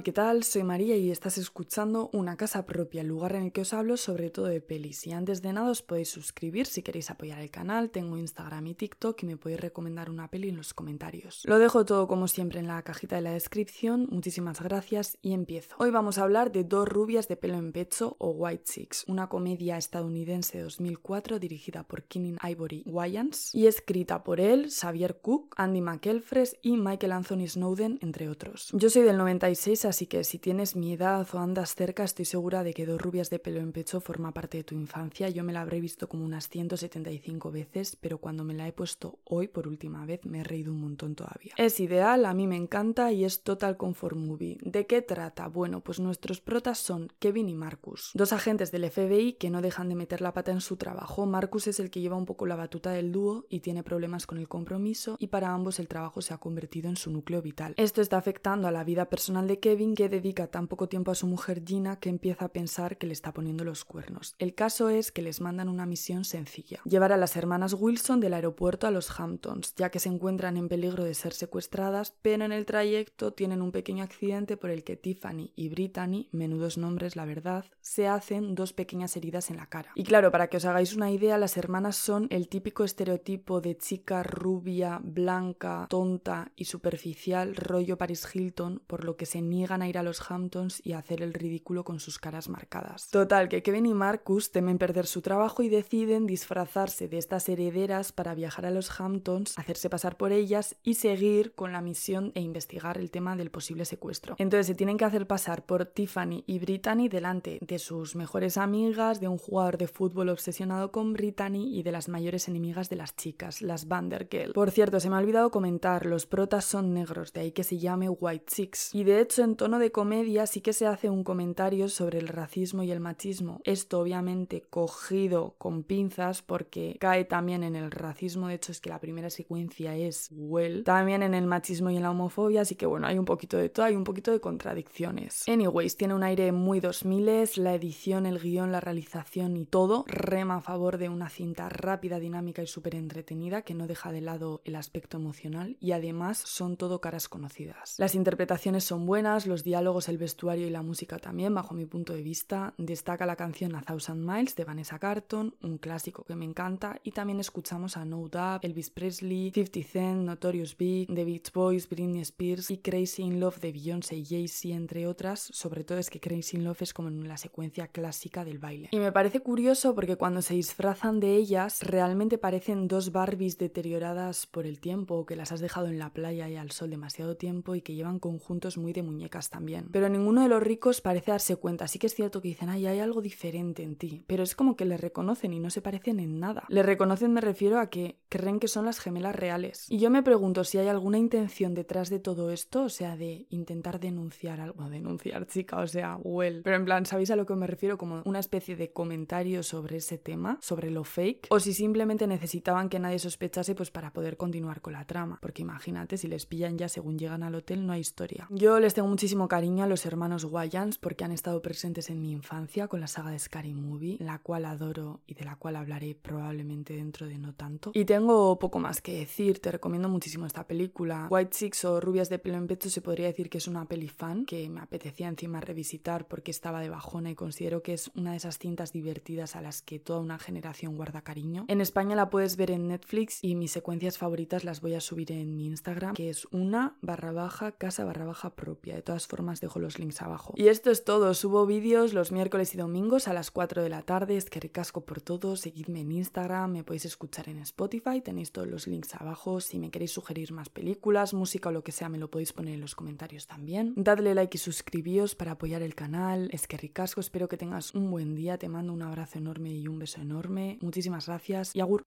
¿qué tal? Soy María y estás escuchando Una Casa Propia, el lugar en el que os hablo sobre todo de pelis. Y antes de nada os podéis suscribir si queréis apoyar el canal, tengo Instagram y TikTok y me podéis recomendar una peli en los comentarios. Lo dejo todo como siempre en la cajita de la descripción, muchísimas gracias y empiezo. Hoy vamos a hablar de Dos rubias de pelo en pecho o White Six, una comedia estadounidense de 2004 dirigida por Keenan Ivory Wayans y escrita por él, Xavier Cook, Andy McElfres y Michael Anthony Snowden, entre otros. Yo soy del 96, así que si tienes mi edad o andas cerca, estoy segura de que Dos rubias de pelo en pecho forma parte de tu infancia. Yo me la habré visto como unas 175 veces, pero cuando me la he puesto hoy por última vez me he reído un montón todavía. Es ideal, a mí me encanta y es total comfort movie. ¿De qué trata? Bueno, pues nuestros protas son Kevin y Marcus, dos agentes del FBI que no dejan de meter la pata en su trabajo. Marcus es el que lleva un poco la batuta del dúo y tiene problemas con el compromiso y para ambos el trabajo se ha convertido en su núcleo vital. Esto está afectando a la vida personal de Kevin que dedica tan poco tiempo a su mujer Gina que empieza a pensar que le está poniendo los cuernos. El caso es que les mandan una misión sencilla, llevar a las hermanas Wilson del aeropuerto a los Hamptons, ya que se encuentran en peligro de ser secuestradas, pero en el trayecto tienen un pequeño accidente por el que Tiffany y Brittany, menudos nombres la verdad, se hacen dos pequeñas heridas en la cara. Y claro, para que os hagáis una idea, las hermanas son el típico estereotipo de chica rubia, blanca, tonta y superficial, rollo Paris Hilton, por lo que se niegan a ir a los Hamptons y a hacer el ridículo con sus caras marcadas. Total, que Kevin y Marcus temen perder su trabajo y deciden disfrazarse de estas herederas para viajar a los Hamptons, hacerse pasar por ellas y seguir con la misión e investigar el tema del posible secuestro. Entonces se tienen que hacer pasar por Tiffany y Brittany delante de sus mejores amigas, de un jugador de fútbol obsesionado con Brittany y de las mayores enemigas de las chicas, las Vandergirl. Por cierto, se me ha olvidado comentar, los protas son negros, de ahí que se llame White Chicks. Y de hecho, en tono de comedia sí que se hace un comentario sobre el racismo y el machismo. Esto obviamente cogido con pinzas porque cae también en el racismo, de hecho es que la primera secuencia es well, también en el machismo y en la homofobia, así que bueno, hay un poquito de todo, hay un poquito de contradicciones. Anyways, tiene un aire muy 2000, la edición, el guion, la realización y todo rema a favor de una cinta rápida, dinámica y súper entretenida que no deja de lado el aspecto emocional y además son todo caras conocidas. Las interpretaciones son buenas, los diálogos, el vestuario y la música también, bajo mi punto de vista. Destaca la canción A Thousand Miles de Vanessa Carton, un clásico que me encanta, y también escuchamos a No Doubt, Elvis Presley, 50 Cent, Notorious Big, The Beach Boys, Britney Spears y Crazy in Love de Beyoncé y Jay-Z, entre otras. Sobre todo es que Crazy in Love es como en la secuencia clásica del baile. Y me parece curioso porque cuando se disfrazan de ellas, realmente parecen dos Barbies deterioradas por el tiempo, que las has dejado en la playa y al sol demasiado tiempo y que llevan conjuntos muy de también. Pero ninguno de los ricos parece darse cuenta. Sí que es cierto que dicen, ay, hay algo diferente en ti. Pero es como que le reconocen y no se parecen en nada. Le reconocen me refiero a que creen que son las gemelas reales. Y yo me pregunto si hay alguna intención detrás de todo esto, o sea, de intentar denunciar algo, denunciar chica, o sea, well. Pero en plan, ¿sabéis a lo que me refiero? Como una especie de comentario sobre ese tema, sobre lo fake, o si simplemente necesitaban que nadie sospechase pues para poder continuar con la trama. Porque imagínate, si les pillan ya según llegan al hotel, no hay historia. Yo les tengo muchísimo cariño a los hermanos Wayans porque han estado presentes en mi infancia con la saga de Scary Movie, la cual adoro y de la cual hablaré probablemente dentro de no tanto. Y tengo poco más que decir, te recomiendo muchísimo esta película. White Six o Rubias de pelo en pecho se podría decir que es una peli fan que me apetecía encima revisitar porque estaba de bajona y considero que es una de esas cintas divertidas a las que toda una generación guarda cariño. En España la puedes ver en Netflix y mis secuencias favoritas las voy a subir en mi Instagram, que es una barra baja casa barra baja propia. De todas formas dejo los links abajo. Y esto es todo, subo vídeos los miércoles y domingos a las 4 de la tarde, es que ricasco por todo, seguidme en Instagram, me podéis escuchar en Spotify, tenéis todos los links abajo, si me queréis sugerir más películas, música o lo que sea me lo podéis poner en los comentarios también. Dadle like y suscribíos para apoyar el canal, es que ricasco, espero que tengas un buen día, te mando un abrazo enorme y un beso enorme, muchísimas gracias. Y agur.